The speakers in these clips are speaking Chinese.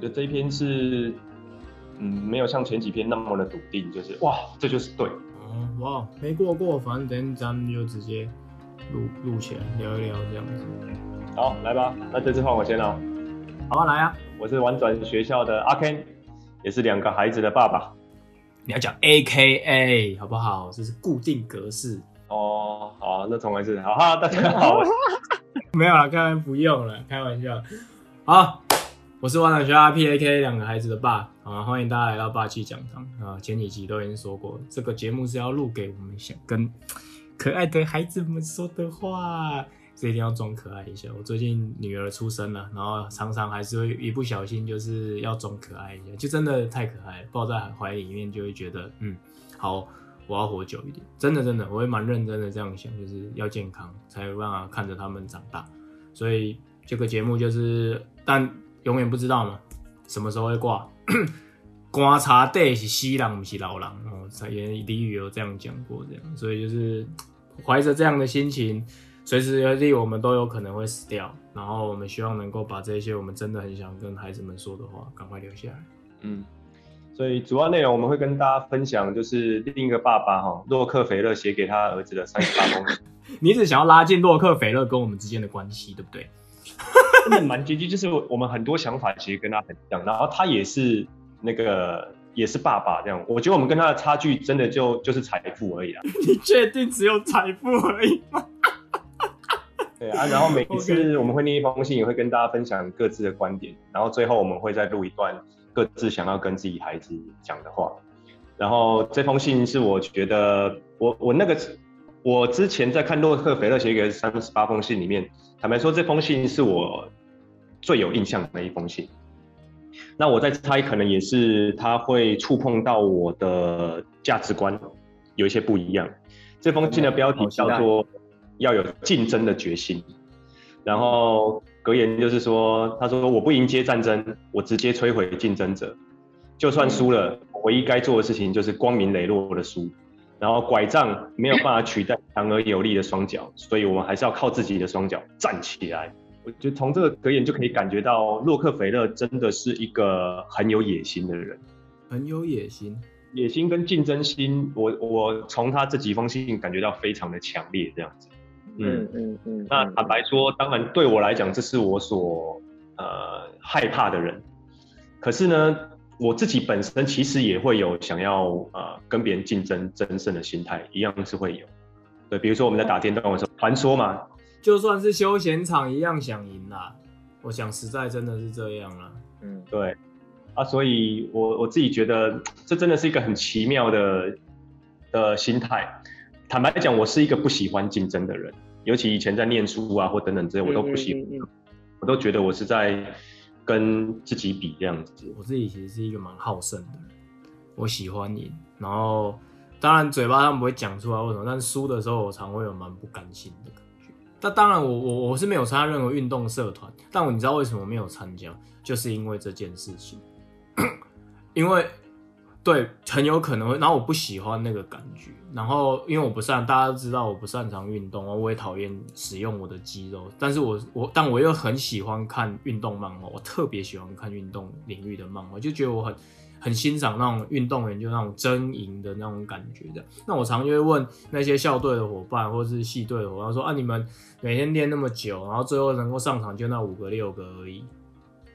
得这一篇是，嗯，没有像前几篇那么的笃定，就是哇，这就是对。哦，哇，没过过，反正咱们就直接录录起来聊一聊这样子。好，来吧，那这次换我先了。好啊，来啊，我是玩转学校的阿 Ken，也是两个孩子的爸爸。你要讲 AKA 好不好？这是固定格式。哦，好啊，那重来一次。好哈，大家好。没有了，开玩笑，不用了，开玩笑。好，我是玩转学校 AKA 两个孩子的爸。啊，欢迎大家来到霸气讲堂啊！前几集都已经说过，这个节目是要录给我们想跟可爱的孩子们说的话。这一定要装可爱一下。我最近女儿出生了，然后常常还是会一不小心就是要装可爱一下，就真的太可爱，抱在怀里面就会觉得，嗯，好，我要活久一点。真的真的，我会蛮认真的这样想，就是要健康才有办法看着他们长大。所以这个节目就是，但永远不知道嘛，什么时候会挂。观察对是西郎不是老狼哦，也俚语有这样讲过，这样，所以就是 怀着这样的心情。随时随地，我们都有可能会死掉。然后我们希望能够把这些我们真的很想跟孩子们说的话，赶快留下来。嗯，所以主要内容我们会跟大家分享，就是另一个爸爸哈，洛克菲勒写给他儿子的三十八封信。你一直想要拉近洛克菲勒跟我们之间的关系，对不对？真的蛮接近，就是我们很多想法其实跟他很像。然后他也是那个也是爸爸这样。我觉得我们跟他的差距真的就就是财富而已啊。你确定只有财富而已吗？对啊，然后每一次我们会念一封信，也会跟大家分享各自的观点，然后最后我们会再录一段各自想要跟自己孩子讲的话。然后这封信是我觉得我我那个我之前在看洛克菲勒写给三十八封信里面，坦白说这封信是我最有印象的一封信。那我在猜，可能也是他会触碰到我的价值观有一些不一样。这封信的标题叫做。要有竞争的决心，然后格言就是说，他说我不迎接战争，我直接摧毁竞争者，就算输了，唯一该做的事情就是光明磊落的输，然后拐杖没有办法取代强而有力的双脚，所以我们还是要靠自己的双脚站起来。我觉得从这个格言就可以感觉到，洛克菲勒真的是一个很有野心的人，很有野心。野心跟竞争心，我我从他这几封信感觉到非常的强烈，这样子。嗯嗯嗯，那坦白说，当然对我来讲，这是我所呃害怕的人。可是呢，我自己本身其实也会有想要呃跟别人竞争争胜的心态，一样是会有。对，比如说我们在打电动的时候，传说嘛，就算是休闲场一样想赢啦。我想实在真的是这样啦。嗯，对。啊，所以我我自己觉得这真的是一个很奇妙的的心态。坦白讲，我是一个不喜欢竞争的人，尤其以前在念书啊或等等这些，我都不喜欢，嗯嗯嗯，我都觉得我是在跟自己比这样子。我自己其实是一个蛮好胜的人，我喜欢赢，然后当然嘴巴上不会讲出来为什么，但是输的时候我常会有蛮不甘心的感觉。但当然我我我是没有参加任何运动社团，但我你知道为什么没有参加，就是因为这件事情，因为。对，很有可能会。然后我不喜欢那个感觉。然后因为我不擅，大家都知道我不擅长运动，我也讨厌使用我的肌肉。但是我我，但我又很喜欢看运动漫画。我特别喜欢看运动领域的漫画，就觉得我很很欣赏那种运动员就那种争赢的那种感觉的。那我常就会问那些校队的伙伴或是系队的伙伴说：“啊，你们每天练那么久，然后最后能够上场就那五个六个而已，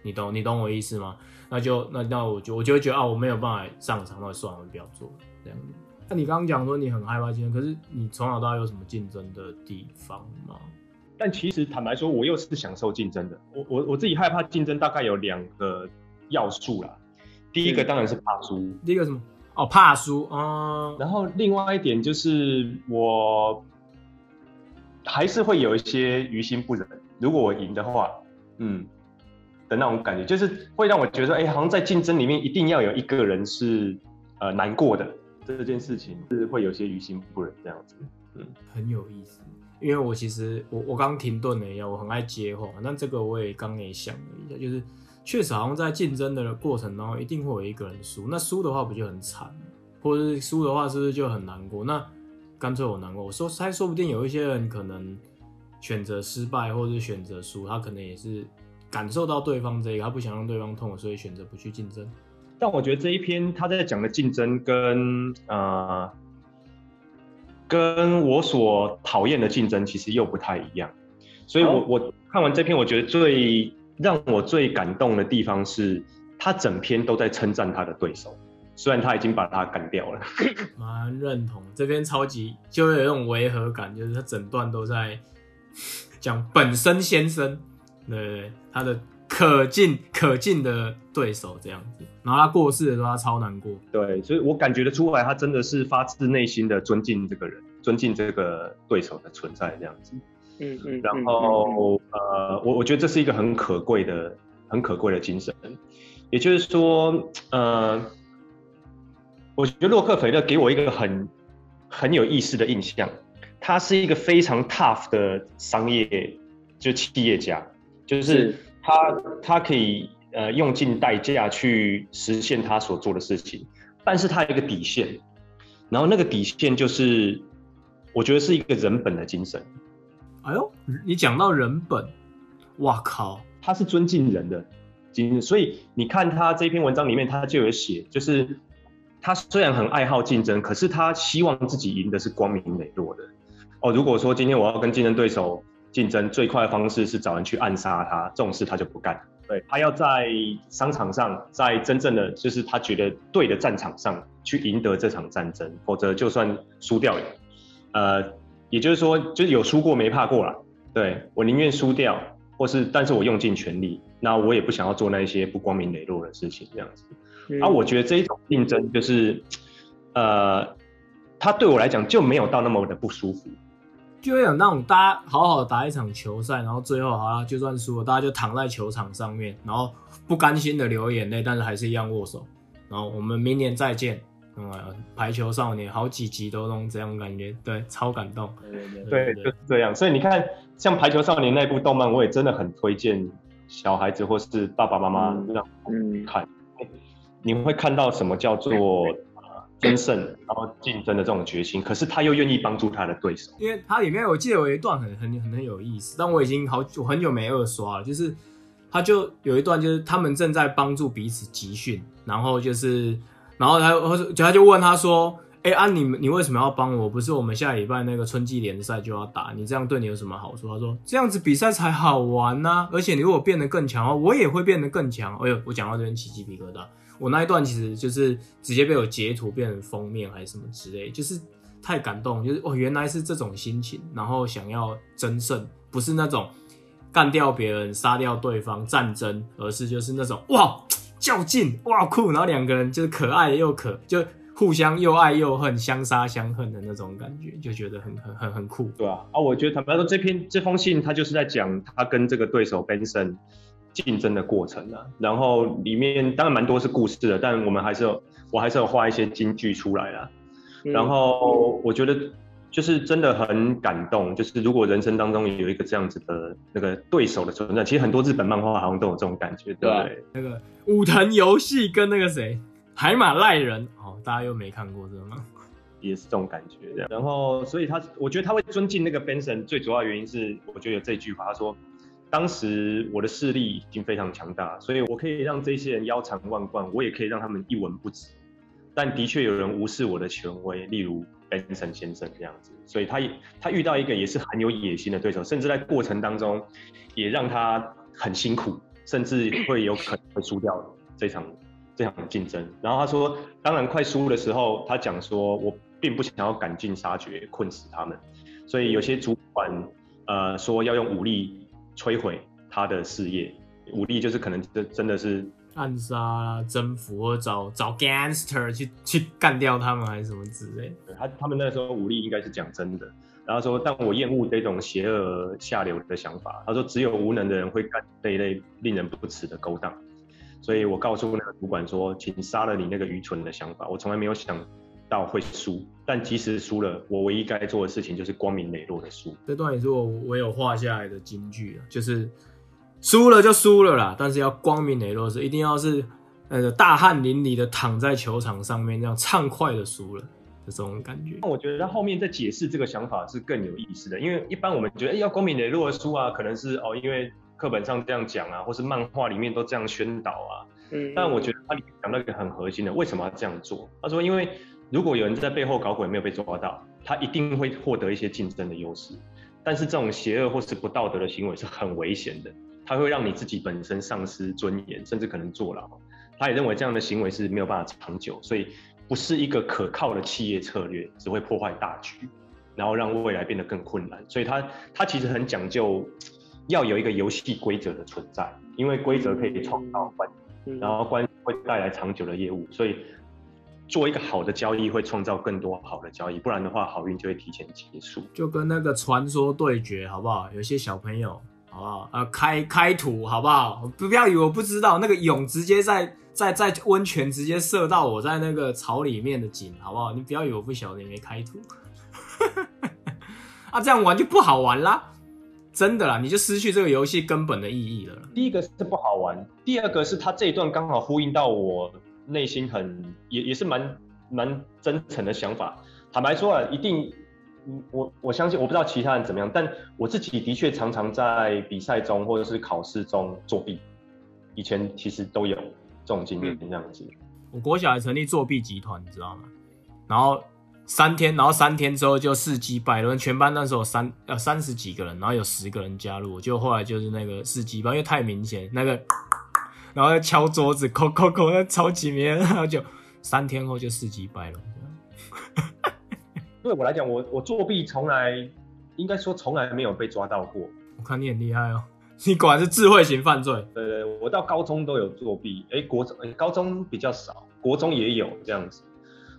你懂你懂我意思吗？”那就那那我就我就会觉得啊，我没有办法上场，那算了，我不要做这样子。那你刚刚讲说你很害怕竞争，可是你从小到大有什么竞争的地方吗？但其实坦白说，我又是享受竞争的。我我我自己害怕竞争，大概有两个要素啦。第一个当然是怕输。第一个什么？哦，怕输啊。然后另外一点就是我还是会有一些于心不忍。如果我赢的话，嗯。的那种感觉，就是会让我觉得，哎、好像在竞争里面一定要有一个人是呃难过的，这件事情是会有些于心不忍这样子。嗯，很有意思，因为我其实我我刚停顿了一下，我很爱接话，但这个我也刚也想了一下，就是确实好像在竞争的过程当中，一定会有一个人输，那输的话不就很惨，或者是输的话是不是就很难过？那干脆我难过，我说他说不定有一些人可能选择失败，或者是选择输，他可能也是。感受到对方这个，他不想让对方痛，所以选择不去竞争。但我觉得这一篇他在讲的竞争跟呃，跟我所讨厌的竞争其实又不太一样。所以我我看完这篇，我觉得最让我最感动的地方是，他整篇都在称赞他的对手，虽然他已经把他干掉了。蛮认同，这边超级就有一种违和感，就是他整段都在讲本身先生，对对对，他的。可敬可敬的对手这样子，然后他过世的时候，他超难过。对，所以我感觉得出来，他真的是发自内心的尊敬这个人，尊敬这个对手的存在这样子。嗯嗯。然后呃，我我觉得这是一个很可贵的、很可贵的精神。也就是说，呃，我觉得洛克菲勒给我一个很很有意思的印象，他是一个非常 tough 的商业就企业家，就是。是他他可以呃用尽代价去实现他所做的事情，但是他有一个底线，然后那个底线就是，我觉得是一个人本的精神。哎呦，你讲到人本，哇靠，他是尊敬人的精神，所以你看他这篇文章里面，他就有写，就是他虽然很爱好竞争，可是他希望自己赢的是光明磊落的。哦，如果说今天我要跟竞争对手。竞争最快的方式是找人去暗杀他，这种事他就不干。对，他要在商场上，在真正的就是他觉得对的战场上去赢得这场战争，否则就算输掉，呃，也就是说，就是有输过没怕过啦。对，我宁愿输掉，或是但是我用尽全力，那我也不想要做那些不光明磊落的事情，这样子。而、嗯啊、我觉得这一种竞争就是，呃，他对我来讲就没有到那么的不舒服。就会有那种大家好好打一场球赛，然后最后好了，就算输了，大家就躺在球场上面，然后不甘心的流眼泪，但是还是一样握手。然后我们明年再见。嗯，排球少年好几集都弄这样感觉，对，超感动。对就是这样。所以你看，像排球少年那部动漫，我也真的很推荐小孩子或是爸爸妈妈让嗯看，你会看到什么叫做。争胜，然后竞争的这种决心，可是他又愿意帮助他的对手。因为他里面我记得有一段很很很很有意思，但我已经好久很久没二刷了。就是他就有一段，就是他们正在帮助彼此集训，然后就是，然后他就他就问他说：“哎、啊你你为什么要帮我？不是我们下礼拜那个春季联赛就要打，你这样对你有什么好处？”他说：“这样子比赛才好玩呐、而且你如果变得更强的话，我也会变得更强。”哎呦，我讲到这边起鸡皮疙瘩。我那一段其实就是直接被我截图变成封面还是什么之类，就是太感动，就是哦原来是这种心情，然后想要争胜，不是那种干掉别人、杀掉对方战争，而是就是那种哇较劲哇酷，然后两个人就是可爱又可就互相又爱又恨、相杀相恨的那种感觉，就觉得很很很很酷。对啊，啊我觉得坦白说这篇这封信他就是在讲他跟这个对手 Benson。竞争的过程啊，然后里面当然蛮多是故事的，但我们还是有，我还是有画一些金句出来啊。然后我觉得就是真的很感动，就是如果人生当中有一个这样子的那个对手的存在，其实很多日本漫画好像都有这种感觉，对不对？那个武藤游戏跟那个谁海马赖人，哦，大家又没看过这个吗？也是这种感觉这样。然后所以他，我觉得他会尊敬那个 Benson，最主要原因是我觉得有这句话，他说。当时我的势力已经非常强大，所以我可以让这些人腰缠万贯，我也可以让他们一文不值。但的确有人无视我的权威，例如 Benson 先生这样子，所以他他遇到一个也是很有野心的对手，甚至在过程当中也让他很辛苦，甚至会有可能会输掉这场这场竞争。然后他说，当然快输的时候，他讲说我并不想要赶尽杀绝，困死他们，所以有些主管呃说要用武力。摧毁他的事业，武力就是可能真真的是暗杀、啊、征服，或找找 gangster 去去干掉他们，还是什么之类的。他他们那时候武力应该是讲真的，然后说，但我厌恶这种邪恶下流的想法。他说，只有无能的人会干这一类令人不齿的勾当，所以我告诉那个主管说，请杀了你那个愚蠢的想法。我从来没有想到会输，但即使输了，我唯一该做的事情就是光明磊落的输。这段也是我我有画下来的金句啊，就是输了就输了啦，但是要光明磊落是一定要是呃大汗淋漓的躺在球场上面，这样畅快的输了的这种感觉。那我觉得他后面在解释这个想法是更有意思的，因为一般我们觉得、欸、要光明磊落的输啊，可能是哦因为课本上这样讲啊，或是漫画里面都这样宣导啊。嗯，但我觉得他里面讲到一个很核心的，为什么要这样做？他说，因为如果有人在背后搞鬼没有被抓到，他一定会获得一些竞争的优势。但是这种邪恶或是不道德的行为是很危险的，它会让你自己本身丧失尊严，甚至可能坐牢。他也认为这样的行为是没有办法长久，所以不是一个可靠的企业策略，只会破坏大局，然后让未来变得更困难。所以他他其实很讲究要有一个游戏规则的存在，因为规则可以创造关系，然后关系会带来长久的业务，所以。做一个好的交易会创造更多好的交易，不然的话好运就会提前结束。就跟那个传说对决，好不好？有些小朋友，好不好？呃，开开图，好不好？不要以为我不知道，那个蛹直接在在在温泉直接射到我在那个草里面的井，好不好？你不要以为我不晓得，你没开图。啊，这样玩就不好玩啦，真的啦，你就失去这个游戏根本的意义了。第一个是不好玩，第二个是他这一段刚好呼应到我。内心很也也是蛮蛮真诚的想法。坦白说啊，一定，我我相信我不知道其他人怎么样，但我自己的确常常在比赛中或者是考试中作弊。以前其实都有这种经验，这样子。我国小还成立作弊集团，你知道吗？然后三天，然后三天之后就事绩败露，全班那时候三呃三十几个人，然后有十个人加入，就后来就是那个事绩败，因为太明显那个。然后敲桌子，扣扣扣，那超级面，然后就三天后就四级败了。对我来讲，我我作弊从来，应该说从来没有被抓到过。我看你很厉害哦，你果然是智慧型犯罪。对对，我到高中都有作弊，哎，国中、高中比较少，国中也有这样子。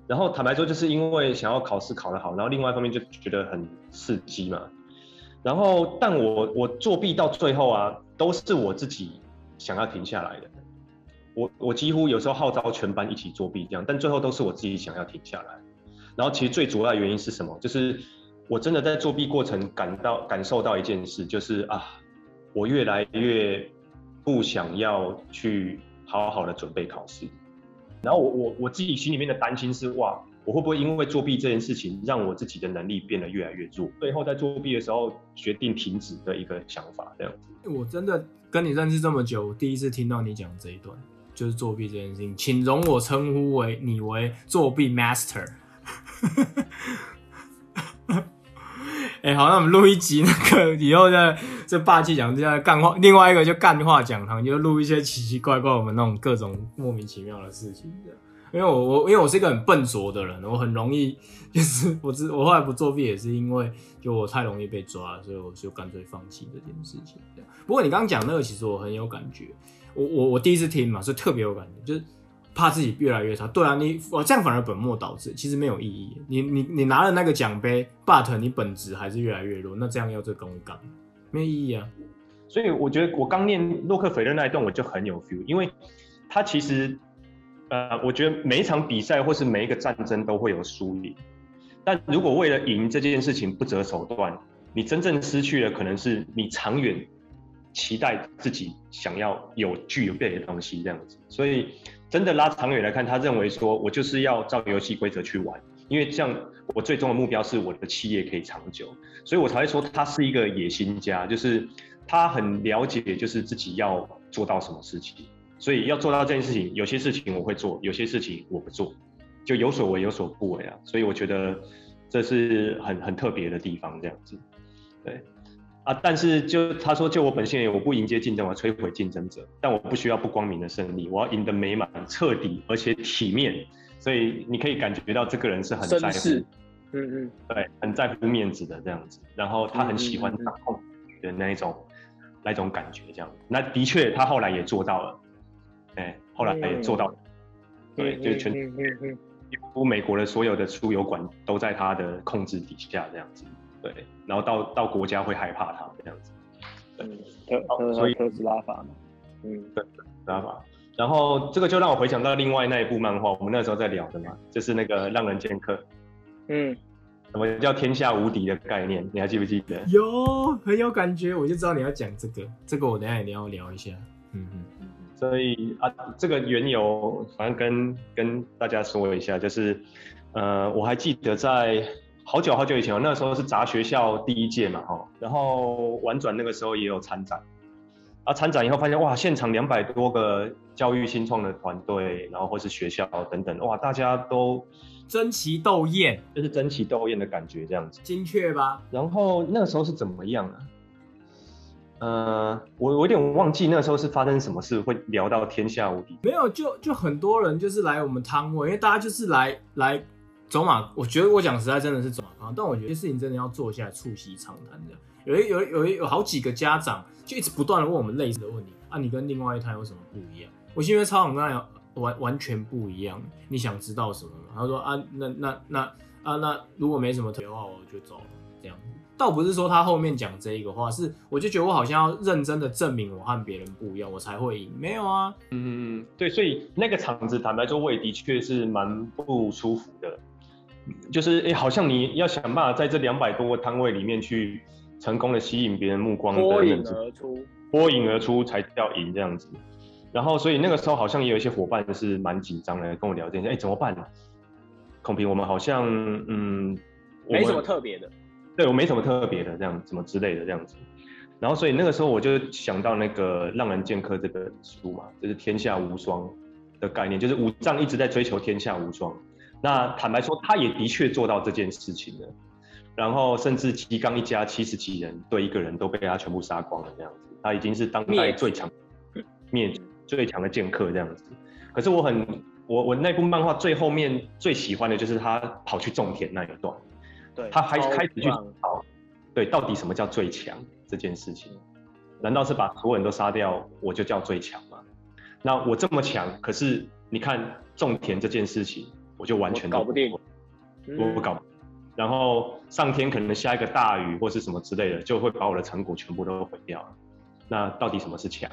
然后坦白说，就是因为想要考试考得好，然后另外一方面就觉得很刺激嘛。然后，但我我作弊到最后啊，都是我自己。想要停下来的，我我几乎有时候号召全班一起作弊这样，但最后都是我自己想要停下来。然后其实最主要原因是什么？就是我真的在作弊过程感到感受到一件事，就是啊，我越来越不想要去好好的准备考试。然后我我我自己心里面的担心是哇，我会不会因为作弊这件事情让我自己的能力变得越来越弱？最后在作弊的时候决定停止的一个想法这样子。我真的。跟你认识这么久，第一次听到你讲这一段，就是作弊这件事情，请容我称呼为你为作弊 master。哎、好，那我们录一集那个以后的这霸气讲这样干话，另外一个就干话讲堂，就录一些奇奇怪怪我们那种各种莫名其妙的事情这样。因为我我因为我是一个很笨拙的人，我很容易就是我之我后来不作弊也是因为就我太容易被抓，所以我就干脆放弃这件事情。不过你刚刚讲那个其实我很有感觉，我我我第一次听嘛，所以特别有感觉，就是怕自己越来越差。对啊，你我这样反而本末倒置，其实没有意义。你你你拿了那个奖杯，but 你本质还是越来越弱，那这样要这公干没意义啊。所以我觉得我刚念洛克菲勒那一段我就很有 feel，因为他其实。呃，我觉得每一场比赛或是每一个战争都会有输赢，但如果为了赢这件事情不择手段，你真正失去的可能是你长远期待自己想要有具有备的东西这样子。所以真的拉长远来看，他认为说我就是要照游戏规则去玩，因为这样我最终的目标是我的企业可以长久，所以我才会说他是一个野心家，就是他很了解就是自己要做到什么事情。所以要做到这件事情，有些事情我会做，有些事情我不做，就有所为有所不为啊。所以我觉得这是很很特别的地方，这样子，对啊。但是就他说，就我本性，我不迎接竞争，我摧毁竞争者，但我不需要不光明的胜利，我要赢得美满、彻底而且体面。所以你可以感觉到这个人是很在乎，嗯嗯，对，很在乎面子的这样子。然后他很喜欢掌控的那一种、嗯嗯嗯、那一种感觉，这样。那的确，他后来也做到了。哎，后来也做到对，就是全，几乎美国的所有的输油管都在他的控制底下，这样子，对，然后到到国家会害怕他这样子，对，特所以特斯拉法嘛，嗯，对，特斯拉法，然后这个就让我回想到另外那一部漫画，我们那时候在聊的嘛，就是那个浪人剑客，嗯，什么叫天下无敌的概念，你还记不记得？有，很有感觉，我就知道你要讲这个，这个我等下一定要聊一下，嗯嗯。所以啊，这个缘由，反正跟跟大家说一下，就是，呃，我还记得在好久好久以前，那时候是杂学校第一届嘛，哈，然后玩转那个时候也有参展，啊，参展以后发现哇，现场两百多个教育新创的团队，然后或是学校等等，哇，大家都争奇斗艳，就是争奇斗艳的感觉这样子，精确吧？然后那个时候是怎么样啊？呃，我我有点忘记那时候是发生什么事会聊到天下无敌。没有，就就很多人就是来我们摊位，因为大家就是来来走马。我觉得我讲实在真的是走马看花，但我觉得事情真的要坐下来促膝长谈这样。有一有有有好几个家长就一直不断的问我们类似的问题啊，你跟另外一摊有什么不一样？我因为超想跟他完完全不一样，你想知道什么吗？他说啊，那那那啊那如果没什么特别的话，我就走了这样。倒不是说他后面讲这一个话，是我就觉得我好像要认真的证明我和别人不一样，我才会赢。没有啊，嗯嗯嗯对，所以那个场子坦白说，我也的确是蛮不舒服的。就是哎、欸，好像你要想办法在这两百多个摊位里面去成功的吸引别人目光，脱颖而出，脱颖而出才叫赢这样子。然后，所以那个时候好像也有一些伙伴是蛮紧张的，跟我聊天，哎、欸，怎么办呢？孔平，我们好像嗯，没什么特别的。对，我没什么特别的，这样什么之类的这样子，然后所以那个时候我就想到那个《浪人剑客》这本书嘛，就是天下无双的概念，就是武藏一直在追求天下无双。那坦白说，他也的确做到这件事情了，然后甚至吉冈一家七十几人对一个人都被他全部杀光了这样子，他已经是当代最强灭最强的剑客这样子。可是我很我我那部漫画最后面最喜欢的就是他跑去种田那一段。对，他还开始去找，对，到底什么叫最强这件事情？难道是把所有人都杀掉，我就叫最强吗？那我这么强，可是你看种田这件事情，我就完全搞不定，我不搞。嗯、然后上天可能下一个大雨或是什么之类的，就会把我的成果全部都毁掉了。那到底什么是强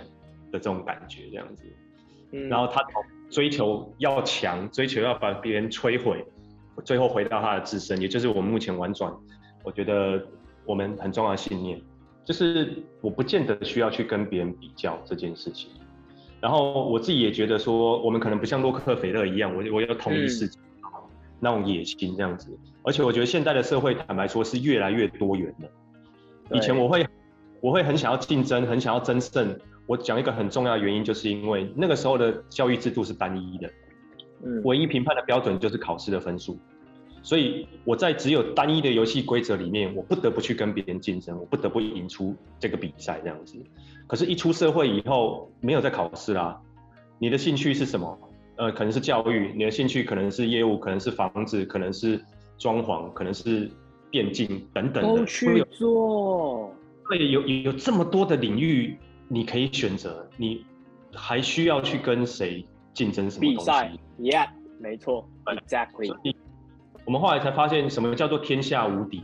的这种感觉？这样子，嗯、然后他追求要强，追求要把别人摧毁。最后回到他的自身，也就是我们目前玩转，我觉得我们很重要的信念，就是我不见得需要去跟别人比较这件事情。然后我自己也觉得说，我们可能不像洛克菲勒一样，我我要统一世界，嗯、那种野心这样子。而且我觉得现在的社会，坦白说是越来越多元的。以前我会我会很想要竞争，很想要争胜。我讲一个很重要的原因，就是因为那个时候的教育制度是单一的。唯一评判的标准就是考试的分数，所以我在只有单一的游戏规则里面，我不得不去跟别人竞争，我不得不赢出这个比赛这样子。可是，一出社会以后，没有在考试啦。你的兴趣是什么？呃，可能是教育，你的兴趣可能是业务，可能是房子，可能是装潢，可能是电竞等等的。都去做。对，有有这么多的领域你可以选择，你还需要去跟谁？竞争什么东西？比赛，Yeah，没错，Exactly。我们后来才发现，什么叫做天下无敌？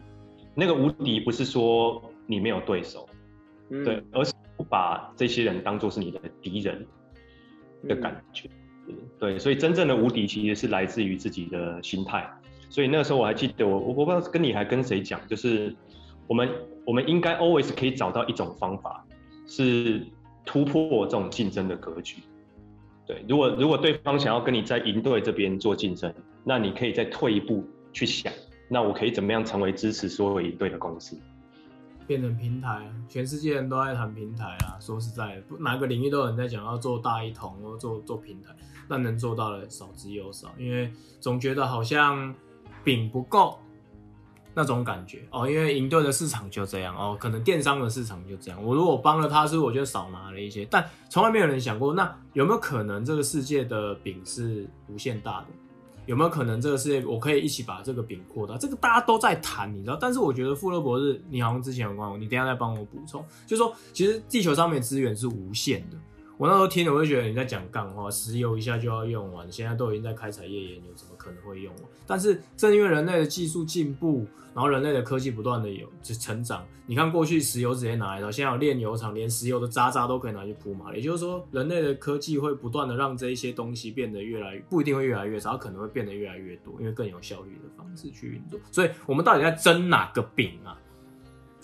那个无敌不是说你没有对手，嗯、对，而是不把这些人当做是你的敌人的感觉。嗯、对，所以真正的无敌其实是来自于自己的心态。所以那个时候我还记得我，我我不知道跟你还跟谁讲，就是我们我们应该 always 可以找到一种方法，是突破这种竞争的格局。对，如果如果对方想要跟你在营队这边做竞争，那你可以再退一步去想，那我可以怎么样成为支持所有营队的公司？变成平台，全世界人都在谈平台啊。说实在的，哪个领域都有人在讲要做大一统，或做做平台，但能做到的少之又少，因为总觉得好像饼不够。那种感觉哦，因为营队的市场就这样哦，可能电商的市场就这样。我如果帮了他，是我就少拿了一些，但从来没有人想过，那有没有可能这个世界的饼是无限大的？有没有可能这个世界我可以一起把这个饼扩大？这个大家都在谈，你知道？但是我觉得富勒博士，你好像之前有关我，你等下再帮我补充，就是说其实地球上面资源是无限的。我那时候听了，我就觉得你在讲干话，石油一下就要用完，现在都已经在开采页岩油，怎么可能会用完？但是正因为人类的技术进步，然后人类的科技不断的有成长，你看过去石油直接拿来的，现在有炼油厂，连石油的渣渣都可以拿去铺嘛。也就是说，人类的科技会不断的让这一些东西变得越来越，不一定会越来越少，可能会变得越来越多，因为更有效率的方式去运作。所以我们到底在争哪个饼啊？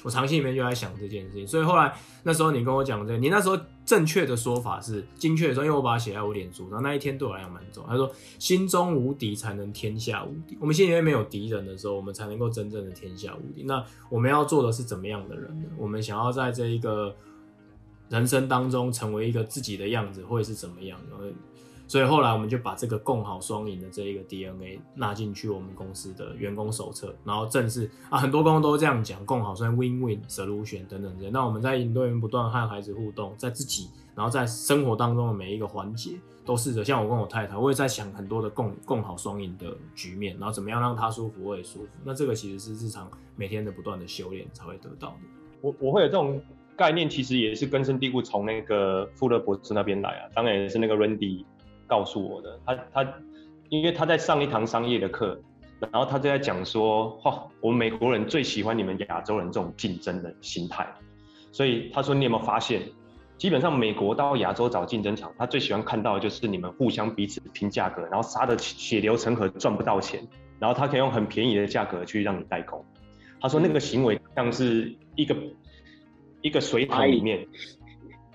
我长期里面就在想这件事情，所以后来那时候你跟我讲这个，你那时候正确的说法是精确的说，因为我把它写在我脸书，然后那一天对我来讲蛮重要。他说：“心中无敌才能天下无敌。”我们心里面没有敌人的时候，我们才能够真正的天下无敌。那我们要做的是怎么样的人呢？我们想要在这一个人生当中成为一个自己的样子会是怎么样？所以后来我们就把这个共好双赢的这一个 DNA 纳进去我们公司的员工手册，然后正式啊，很多公司都这样讲，共好双 Win-Win Solution 等等等。那我们在营队员不断和孩子互动，在自己，然后在生活当中的每一个环节，都试着像我跟我太太，我也在想很多的共共好双赢的局面，然后怎么样让他舒服，我也舒服。那这个其实是日常每天的不断的修炼才会得到的。我我会有这种概念，其实也是根深蒂固从那个富勒博士那边来啊，当然也是那个 Randy。告诉我的，他他，因为他在上一堂商业的课，然后他就在讲说，哈、哦，我们美国人最喜欢你们亚洲人这种竞争的心态，所以他说，你有没有发现，基本上美国到亚洲找竞争场，他最喜欢看到的就是你们互相彼此拼价格，然后杀的血流成河赚不到钱，然后他可以用很便宜的价格去让你代工。他说那个行为像是一个一个水桶里面，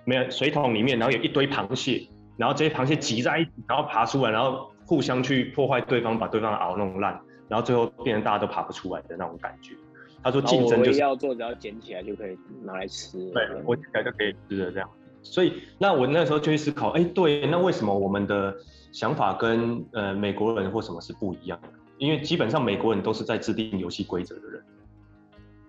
没有水桶里面，然后有一堆螃蟹。然后这些螃蟹挤在一起，然后爬出来，然后互相去破坏对方，把对方的螯弄烂，然后最后变成大家都爬不出来的那种感觉。他说竞争就是要做，只要捡起来就可以拿来吃。对，我捡起来就可以吃的这样。所以那我那时候就会思考，哎，对，那为什么我们的想法跟呃美国人或什么是不一样的？因为基本上美国人都是在制定游戏规则的人。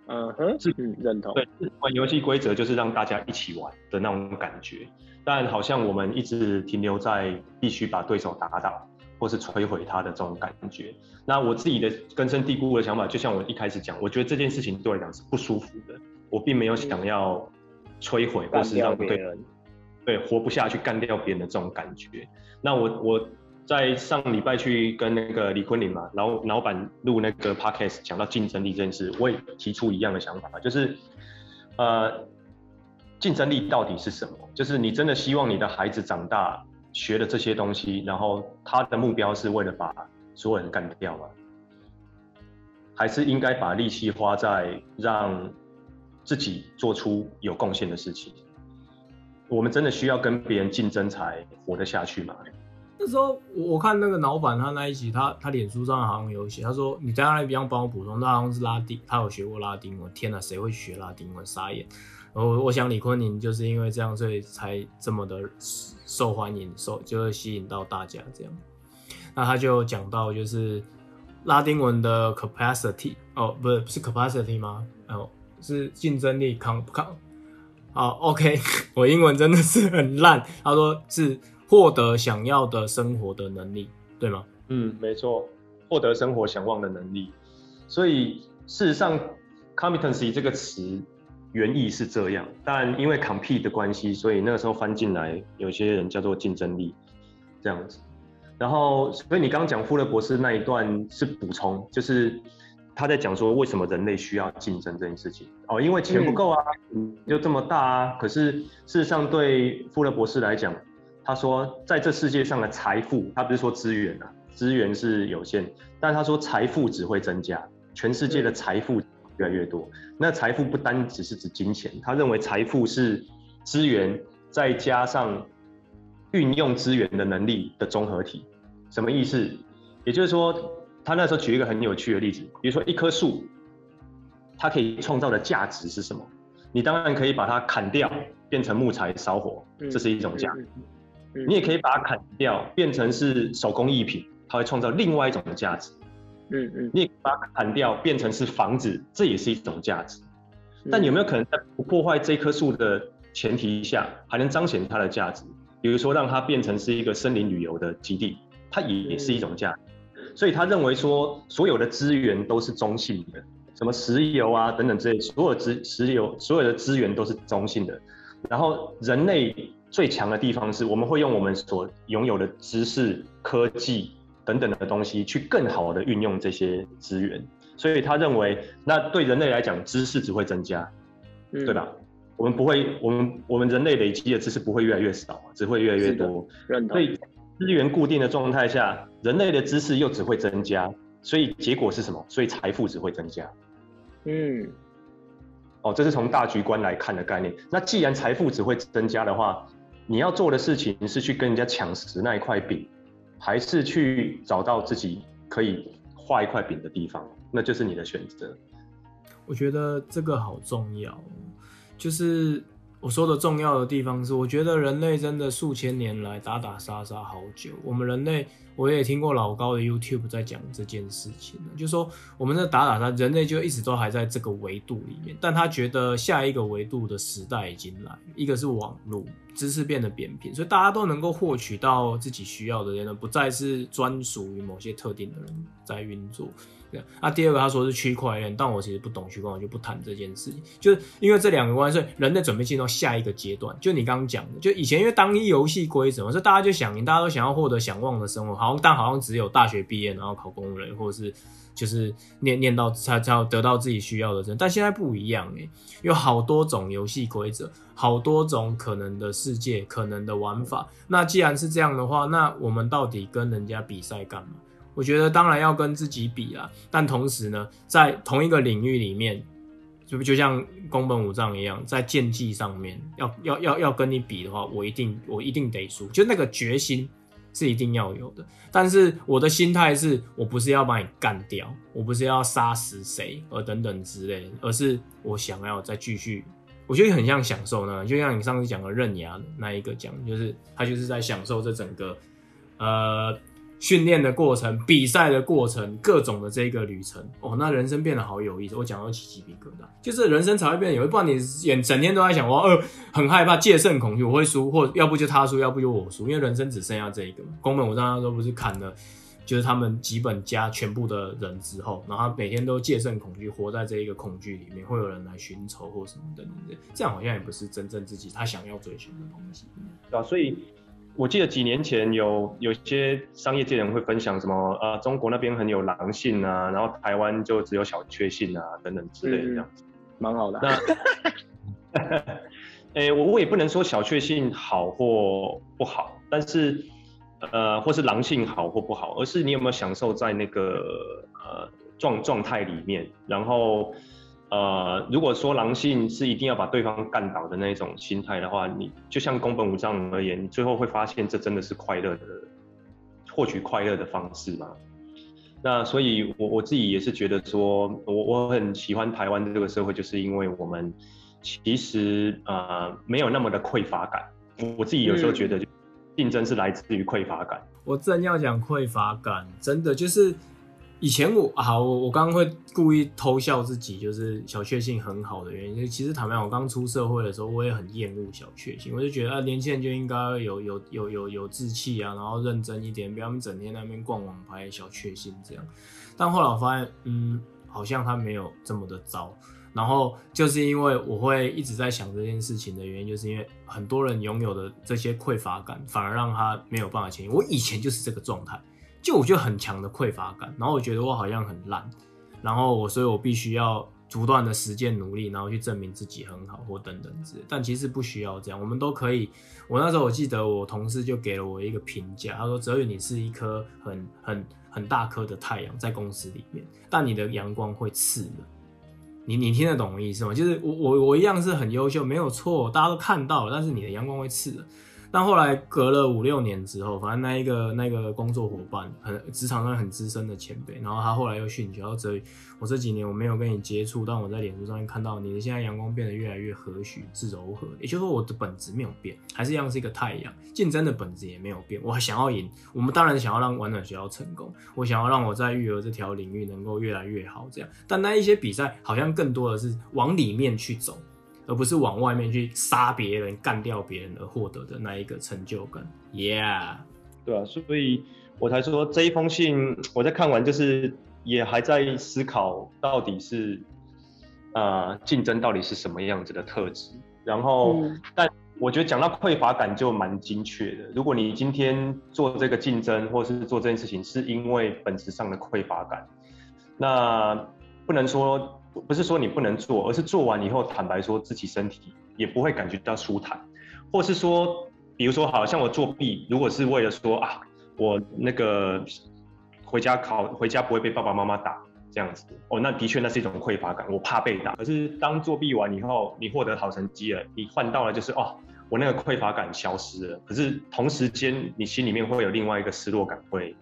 嗯哼，是认同。对，玩游戏规则就是让大家一起玩的那种感觉。但好像我们一直停留在必须把对手打倒，或是摧毁他的这种感觉。那我自己的根深蒂固的想法，就像我一开始讲，我觉得这件事情对我来讲是不舒服的。我并没有想要摧毁，或是让别人对活不下去、干掉别人的这种感觉。那我我。在上礼拜去跟那个李坤林嘛，然后老板录那个 podcast 讲到竞争力这件事，我也提出一样的想法，就是，呃，竞争力到底是什么？就是你真的希望你的孩子长大学了这些东西，然后他的目标是为了把所有人干掉吗？还是应该把力气花在让自己做出有贡献的事情？我们真的需要跟别人竞争才活得下去吗？那时候我我看那个老板他那一集，他他脸书上好像有写，他说你在那边帮我补充，他好像是拉丁，他有学过拉丁文。天哪，谁会学拉丁文？傻眼。然后我想李坤宁就是因为这样，所以才这么的受欢迎，受就会吸引到大家这样。那他就讲到就是拉丁文的 capacity 哦，不是是 capacity 吗？哦，是竞争力 com com。好，OK，我英文真的是很烂。他说是。获得想要的生活的能力，对吗？嗯，没错，获得生活想望的能力。所以事实上，competency 这个词原意是这样，但因为 compete 的关系，所以那个时候翻进来，有些人叫做竞争力这样子。然后，所以你刚刚讲富勒博士那一段是补充，就是他在讲说为什么人类需要竞争这件事情。哦，因为钱不够啊，嗯，就这么大啊。可是事实上，对富勒博士来讲，他说，在这世界上的财富，他不是说资源啊，资源是有限，但他说财富只会增加，全世界的财富越来越多。那财富不单只是指金钱，他认为财富是资源再加上运用资源的能力的综合体。什么意思？也就是说，他那时候举一个很有趣的例子，比如说一棵树，它可以创造的价值是什么？你当然可以把它砍掉，变成木材烧火，这是一种价值。你也可以把它砍掉，变成是手工艺品，它会创造另外一种的价值。嗯嗯，你把它砍掉，变成是房子，这也是一种价值。但有没有可能在不破坏这棵树的前提下，还能彰显它的价值？比如说让它变成是一个森林旅游的基地，它也是一种价值。所以他认为说，所有的资源都是中性的，什么石油啊等等之类，所有资石油所有的资源都是中性的。然后人类。最强的地方是，我们会用我们所拥有的知识、科技等等的东西，去更好的运用这些资源。所以他认为，那对人类来讲，知识只会增加，嗯、对吧？我们不会，我们我们人类累积的知识不会越来越少，只会越来越多。所以资源固定的状态下，人类的知识又只会增加，所以结果是什么？所以财富只会增加。嗯，哦，这是从大局观来看的概念。那既然财富只会增加的话，你要做的事情是去跟人家抢食那一块饼，还是去找到自己可以画一块饼的地方？那就是你的选择。我觉得这个好重要，就是我说的重要的地方是，我觉得人类真的数千年来打打杀杀好久。我们人类，我也听过老高的 YouTube 在讲这件事情，就说我们在打打他，人类就一直都还在这个维度里面。但他觉得下一个维度的时代已经来，一个是网络，知识变得扁平，所以大家都能够获取到自己需要的人，不再是专属于某些特定的人在运作。那、啊、第二个他说是区块链，但我其实不懂区块链，我就不谈这件事情。就是因为这两个关系，所以人类准备进入到下一个阶段。就你刚刚讲的，就以前因为单一游戏规则嘛，所以大家就想赢，大家都想要获得想望的生活，好像但好像只有大学毕业然后考公务员，或者是就是念念到才才得到自己需要的人。但现在不一样诶，有好多种游戏规则，好多种可能的世界，可能的玩法。那既然是这样的话，那我们到底跟人家比赛干嘛？我觉得当然要跟自己比啦，但同时呢，在同一个领域里面，就就像宫本武藏一样，在剑技上面要要要要跟你比的话，我一定我一定得输，就那个决心是一定要有的。但是我的心态是我不是要把你干掉，我不是要杀死谁，而等等之类的，而是我想要再继续。我觉得很像享受呢，就像你上次讲的刃牙那一个讲，就是他就是在享受这整个呃。训练的过程、比赛的过程、各种的这个旅程，哦，那人生变得好有意思。我讲到起鸡皮疙瘩，就是人生才会变得有意思。不然你眼整天都在想，我呃很害怕，戒慎恐惧，我会输，或要不就他输，要不就我输，因为人生只剩下这一个。宫本武藏说不是砍了，就是他们几本家全部的人之后，然后他每天都戒慎恐惧，活在这一个恐惧里面，会有人来寻仇或什么等等的，这样好像也不是真正自己他想要追求的东西，对啊，所以。我记得几年前有有些商业界人会分享什么呃，中国那边很有狼性啊，然后台湾就只有小确幸啊等等之类的这样子，蛮、嗯、好的。那，哎、欸，我我也不能说小确幸好或不好，但是呃，或是狼性好或不好，而是你有没有享受在那个呃状状态里面，然后。呃，如果说狼性是一定要把对方干倒的那种心态的话，你就像宫本武藏而言，你最后会发现这真的是快乐的获取快乐的方式嘛？那所以我，我我自己也是觉得说，我我很喜欢台湾这个社会，就是因为我们其实呃没有那么的匮乏感。我自己有时候觉得，竞争是来自于匮乏感。我正要讲匮乏感，真的就是。以前我好，我我刚刚会故意偷笑自己，就是小确幸很好的原因。其实坦白讲，我刚出社会的时候，我也很厌恶小确幸。我就觉得啊，年轻人就应该有有有有有志气啊，然后认真一点，不要整天在那边逛网拍小确幸这样。但后来我发现，嗯，好像他没有这么的糟。然后就是因为我会一直在想这件事情的原因，就是因为很多人拥有的这些匮乏感，反而让他没有办法前进。我以前就是这个状态。就我就很强的匮乏感，然后我觉得我好像很烂，然后我所以我必须要不断的实践努力，然后去证明自己很好或等等之类。但其实不需要这样，我们都可以。我那时候我记得我同事就给了我一个评价，他说：“哲宇，你是一颗很很很大颗的太阳在公司里面，但你的阳光会刺人。”你你听得懂我意思吗？就是我我我一样是很优秀，没有错，大家都看到了，但是你的阳光会刺人。但后来隔了五六年之后，反正那一个那个工作伙伴，很职场上很资深的前辈，然后他后来又训诫到这，我这几年我没有跟你接触，但我在脸书上面看到你的现在阳光变得越来越和煦、是柔和，也就是说我的本质没有变，还是一样是一个太阳，竞争的本质也没有变。我还想要赢，我们当然想要让玩转学校成功，我想要让我在育儿这条领域能够越来越好，这样。但那一些比赛好像更多的是往里面去走。而不是往外面去杀别人、干掉别人而获得的那一个成就感，Yeah，对啊，所以我才说这一封信，我在看完就是也还在思考到底是啊竞争到底是什么样子的特质。然后，嗯、但我觉得讲到匮乏感就蛮精确的。如果你今天做这个竞争或是做这件事情是因为本质上的匮乏感，那不能说。不是说你不能做，而是做完以后，坦白说自己身体也不会感觉到舒坦，或是说，比如说，好像我作弊，如果是为了说啊，我那个回家考回家不会被爸爸妈妈打这样子，哦，那的确那是一种匮乏感，我怕被打。可是当作弊完以后，你获得好成绩了，你换到了就是哦，我那个匮乏感消失了。可是同时间，你心里面会有另外一个失落感会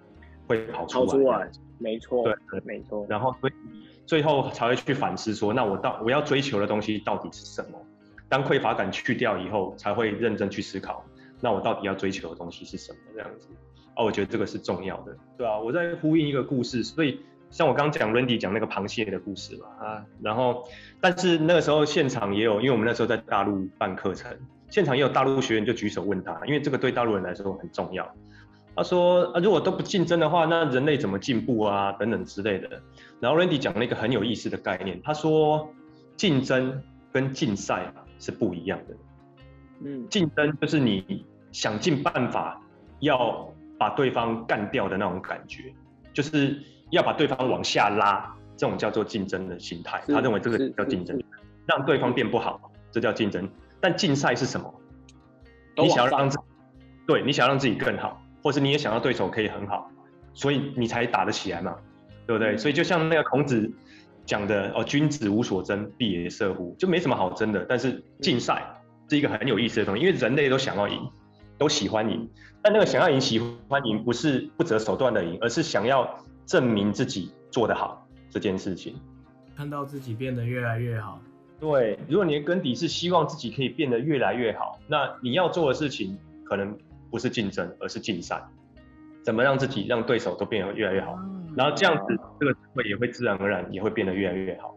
会跑出来。跑出来，没错，对，没错。然后所以。最后才会去反思说，那我到我要追求的东西到底是什么？当匮乏感去掉以后，才会认真去思考，那我到底要追求的东西是什么？这样子哦，我觉得这个是重要的，对啊，我在呼应一个故事，所以像我刚刚讲 Randy 讲那个螃蟹的故事嘛，啊，然后但是那个时候现场也有，因为我们那时候在大陆办课程，现场也有大陆学员就举手问他，因为这个对大陆人来说很重要。他说啊，如果都不竞争的话，那人类怎么进步啊？等等之类的。然后 Randy 讲了一个很有意思的概念，他说竞争跟竞赛是不一样的。嗯，竞争就是你想尽办法要把对方干掉的那种感觉，就是要把对方往下拉，这种叫做竞争的心态。他认为这个叫竞争，让对方变不好，这叫竞争。但竞赛是什么？你想要让自己，对，你想要让自己更好。或是你也想要对手可以很好，所以你才打得起来嘛，对不对？所以就像那个孔子讲的哦，君子无所争，必也射乎，就没什么好争的。但是竞赛是一个很有意思的东西，因为人类都想要赢，都喜欢赢。但那个想要赢、喜欢赢，不是不择手段的赢，而是想要证明自己做得好这件事情，看到自己变得越来越好。对，如果你的根底是希望自己可以变得越来越好，那你要做的事情可能。不是竞争，而是竞赛。怎么让自己、让对手都变得越来越好？然后这样子，这个会也会自然而然也会变得越来越好。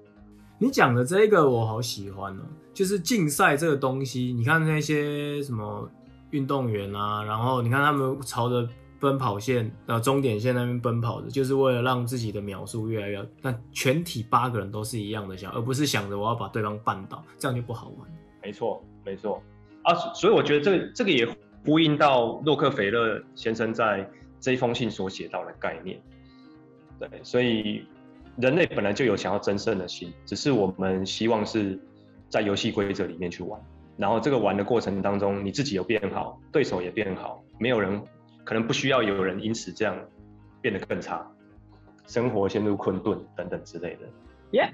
你讲的这个我好喜欢哦，就是竞赛这个东西。你看那些什么运动员啊，然后你看他们朝着奔跑线、呃终点线那边奔跑的，就是为了让自己的秒数越来越。但全体八个人都是一样的想，而不是想着我要把对方绊倒，这样就不好玩。没错，没错啊，所以我觉得这个这个也。呼应到洛克菲勒先生在这一封信所写到的概念，对，所以人类本来就有想要争胜的心，只是我们希望是在游戏规则里面去玩，然后这个玩的过程当中，你自己有变好，对手也变好，没有人可能不需要有人因此这样变得更差，生活陷入困顿等等之类的。耶，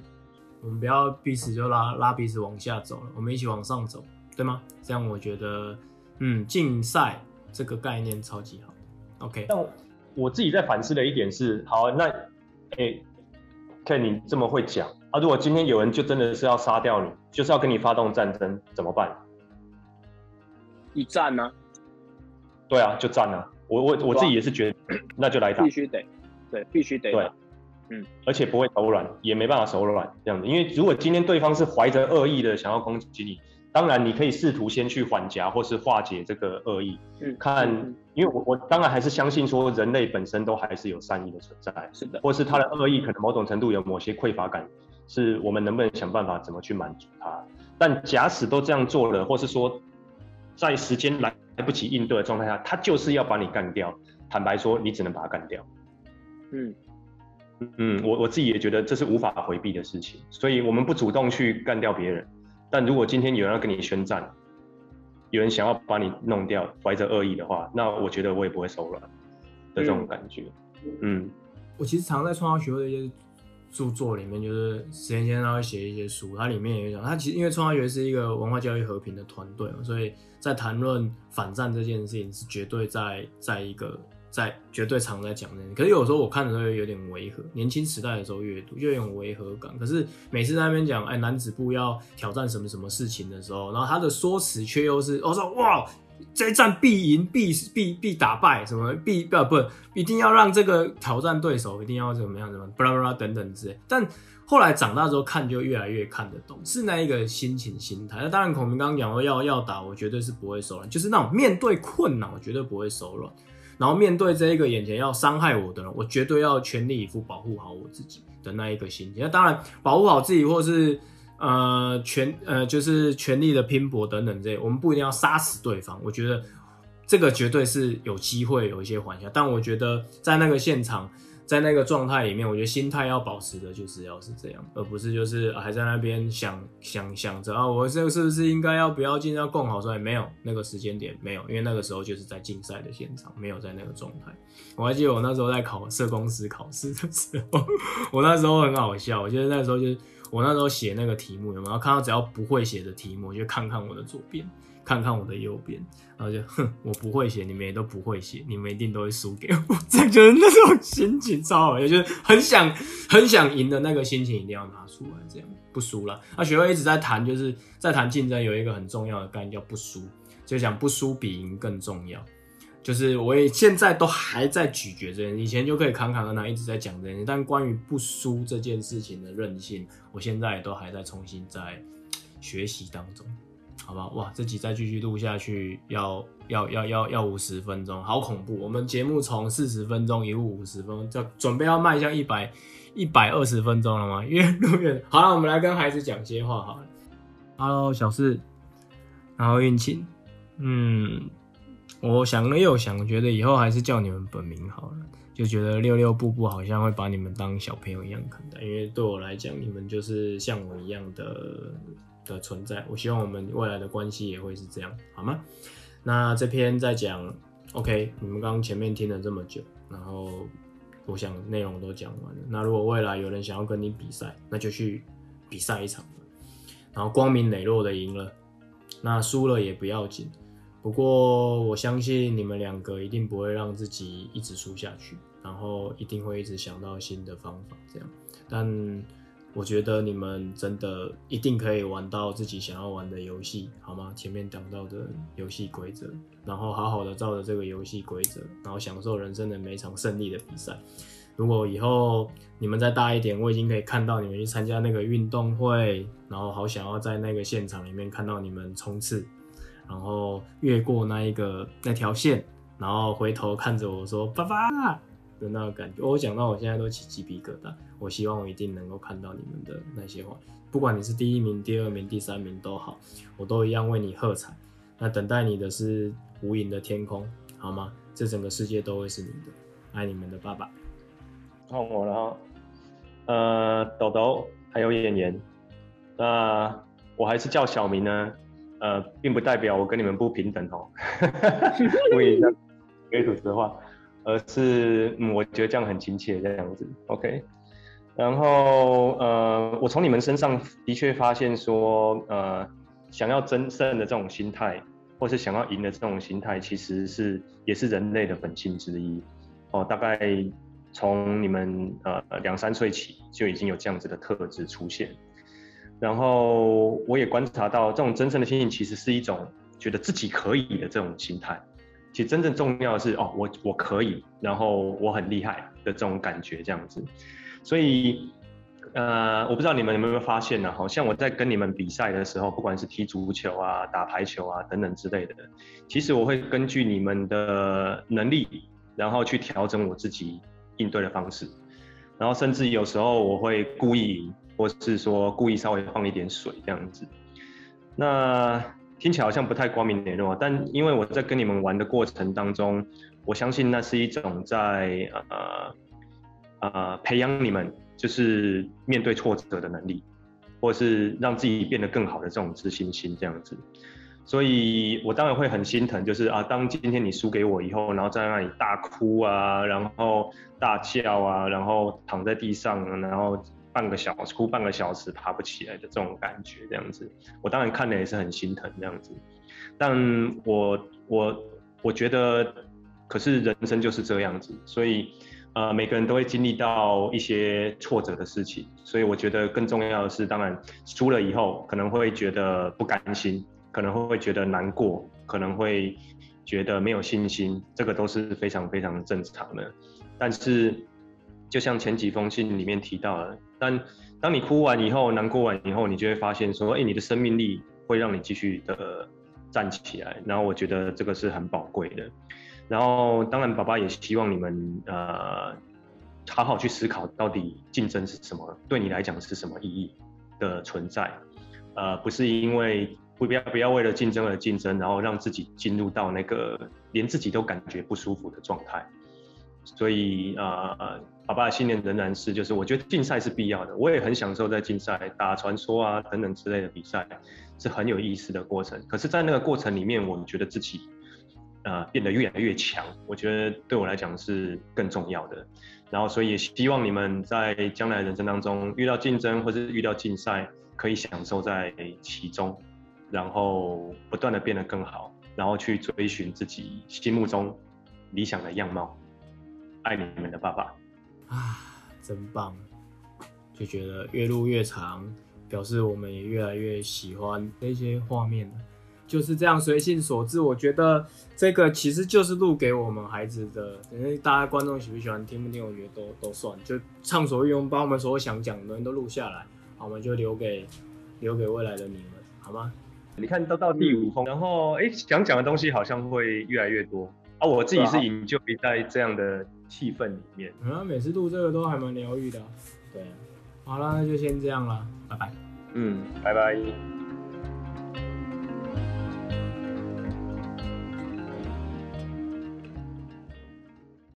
我们不要彼此就拉拉彼此往下走了，我们一起往上走，对吗？这样我觉得。嗯，竞赛这个概念超级好。OK，但我自己在反思的一点是，好，那哎，看、欸、你这么会讲啊，如果今天有人就真的是要杀掉你，就是要跟你发动战争，怎么办？一战呢、啊？对啊，就战啊！我我我自己也是觉得，那就来打，必须得，对，必须得，对，嗯，而且不会手软，也没办法手软这样子，因为如果今天对方是怀着恶意的想要攻击你。当然，你可以试图先去缓夹或是化解这个恶意，嗯，看，因为我我当然还是相信说人类本身都还是有善意的存在，是的，或是他的恶意可能某种程度有某些匮乏感，是我们能不能想办法怎么去满足他？但假使都这样做了，或是说在时间来来不及应对的状态下，他就是要把你干掉。坦白说，你只能把他干掉。嗯嗯，我我自己也觉得这是无法回避的事情，所以我们不主动去干掉别人。但如果今天有人要跟你宣战，有人想要把你弄掉，怀着恶意的话，那我觉得我也不会手软的这种感觉。嗯，嗯，我其实常在创造学会的一些著作里面，就是时间先生他会写一些书，它里面也有讲，他其实因为创造学是一个文化教育和平的团队嘛，所以在谈论反战这件事情是绝对在在一个。在绝对常在讲的，可是有时候我看的时候有点违和。年轻时代的时候阅读就有点违和感。可是每次在那边讲，哎，男子部要挑战什么什么事情的时候，然后他的说辞却又是，我说哇，这一战必赢，必必必打败，什么必不不，一定要让这个挑战对手一定要怎么样怎么样，巴拉巴拉等等之类。但后来长大之后看就越来越看得懂，是那一个心情心态。那当然，孔明刚刚讲说要要打，我绝对是不会手软，就是那种面对困难，我绝对不会手软。然后面对这一个眼前要伤害我的人，我绝对要全力以赴保护好我自己的那一个心情。那当然，保护好自己，或是呃全呃就是全力的拼搏等等这些，我们不一定要杀死对方。我觉得这个绝对是有机会有一些缓下，但我觉得在那个现场。在那个状态里面，我觉得心态要保持的就是要是这样，而不是就是还在那边想想想着啊，我这个是不是应该要不要尽量更好？所以没有那个时间点没有，因为那个时候就是在竞赛的现场，没有在那个状态。我还记得我那时候在考社工师考试的时候，我那时候很好笑，我觉得那时候就是我那时候写那个题目有没有看到只要不会写的题目，就看看我的左边。看看我的右边，然后就哼，我不会写，你们也都不会写，你们一定都会输给我，这样就是那种心情超好，也就是很想很想赢的那个心情一定要拿出来，这样不输了。那学会一直在谈，就是在谈竞争，有一个很重要的概念叫不输，就讲不输比赢更重要。就是我也现在都还在咀嚼这件，以前就可以侃侃而谈，一直在讲这件事。但关于不输这件事情的韧性，我现在也都还在重新在学习当中，好吧？哇，这集再继续录下去，要要要要要五十分钟，好恐怖！我们节目从四十分钟一路五十分钟，就准备要迈向一百一百二十分钟了吗？越录越好了。我们来跟孩子讲些话好了。Hello，小四，然后运气，嗯。我想了又想，觉得以后还是叫你们本名好了。就觉得六六步步好像会把你们当小朋友一样看待，因为对我来讲，你们就是像我一样的的存在。我希望我们未来的关系也会是这样，好吗？那这篇在讲，OK，你们刚刚前面听了这么久，然后我想内容都讲完了。那如果未来有人想要跟你比赛，那就去比赛一场，然后光明磊落的赢了，那输了也不要紧。不过我相信你们两个一定不会让自己一直输下去，然后一定会一直想到新的方法，这样。但我觉得你们真的一定可以玩到自己想要玩的游戏，好吗？前面讲到的游戏规则，然后好好的照着这个游戏规则，然后享受人生的每场胜利的比赛。如果以后你们再大一点，我已经可以看到你们去参加那个运动会，然后好想要在那个现场里面看到你们冲刺。然后越过那一个那条线，然后回头看着我说“爸爸”的那个感觉，我讲到我现在都起鸡皮疙瘩。我希望我一定能够看到你们的那些话，不管你是第一名、第二名、第三名都好，我都一样为你喝彩。那等待你的是无垠的天空，好吗？这整个世界都会是你的，爱你们的爸爸。换我了哈，呃，豆豆还有演员，那我还是叫小明呢。呃，并不代表我跟你们不平等哦，我也讲给主持话，而是嗯，我觉得这样很亲切这样子，OK。然后呃，我从你们身上的确发现说，呃，想要争胜的这种心态，或是想要赢的这种心态，其实是也是人类的本性之一哦。大概从你们呃两三岁起就已经有这样子的特质出现。然后我也观察到，这种真正的心情其实是一种觉得自己可以的这种心态。其实真正重要的是，哦，我我可以，然后我很厉害的这种感觉，这样子。所以，呃，我不知道你们有没有发现呢？好像我在跟你们比赛的时候，不管是踢足球啊、打排球啊等等之类的，其实我会根据你们的能力，然后去调整我自己应对的方式。然后甚至有时候我会故意。或是说故意稍微放一点水这样子，那听起来好像不太光明磊落，但因为我在跟你们玩的过程当中，我相信那是一种在呃呃培养你们就是面对挫折的能力，或是让自己变得更好的这种自信心这样子，所以我当然会很心疼，就是啊，当今天你输给我以后，然后在那里大哭啊，然后大叫啊，然后躺在地上，然后。半个小时哭半个小时爬不起来的这种感觉，这样子，我当然看了也是很心疼这样子。但我我我觉得，可是人生就是这样子，所以呃每个人都会经历到一些挫折的事情，所以我觉得更重要的是，当然输了以后可能会觉得不甘心，可能会觉得难过，可能会觉得没有信心，这个都是非常非常正常的。但是就像前几封信里面提到的。但当你哭完以后，难过完以后，你就会发现说，哎、你的生命力会让你继续的站起来。然后我觉得这个是很宝贵的。然后当然，爸爸也希望你们呃，好好去思考，到底竞争是什么，对你来讲是什么意义的存在。呃，不是因为不要不要为了竞争而竞争，然后让自己进入到那个连自己都感觉不舒服的状态。所以啊。呃爸爸的信念仍然是，就是我觉得竞赛是必要的，我也很享受在竞赛打传说啊等等之类的比赛，是很有意思的过程。可是，在那个过程里面，我们觉得自己，呃，变得越来越强，我觉得对我来讲是更重要的。然后，所以也希望你们在将来人生当中遇到竞争或是遇到竞赛，可以享受在其中。然后不断的变得更好，然后去追寻自己心目中理想的样貌。爱你们的爸爸啊，真棒！就觉得越录越长，表示我们也越来越喜欢这些画面了。就是这样随性所致，我觉得这个其实就是录给我们孩子的。因为大家观众喜不喜欢听不听，我觉得都都算，就畅所欲言，把我们所有想讲的人都录下来，好，我们就留给留给未来的你们，好吗？你看都到第五封，然后哎，想讲的东西好像会越来越多啊。我自己是营救在这样的气氛里面，啊，每次录这个都还蛮疗愈的。对，好了，那就先这样了，拜拜。嗯，拜拜。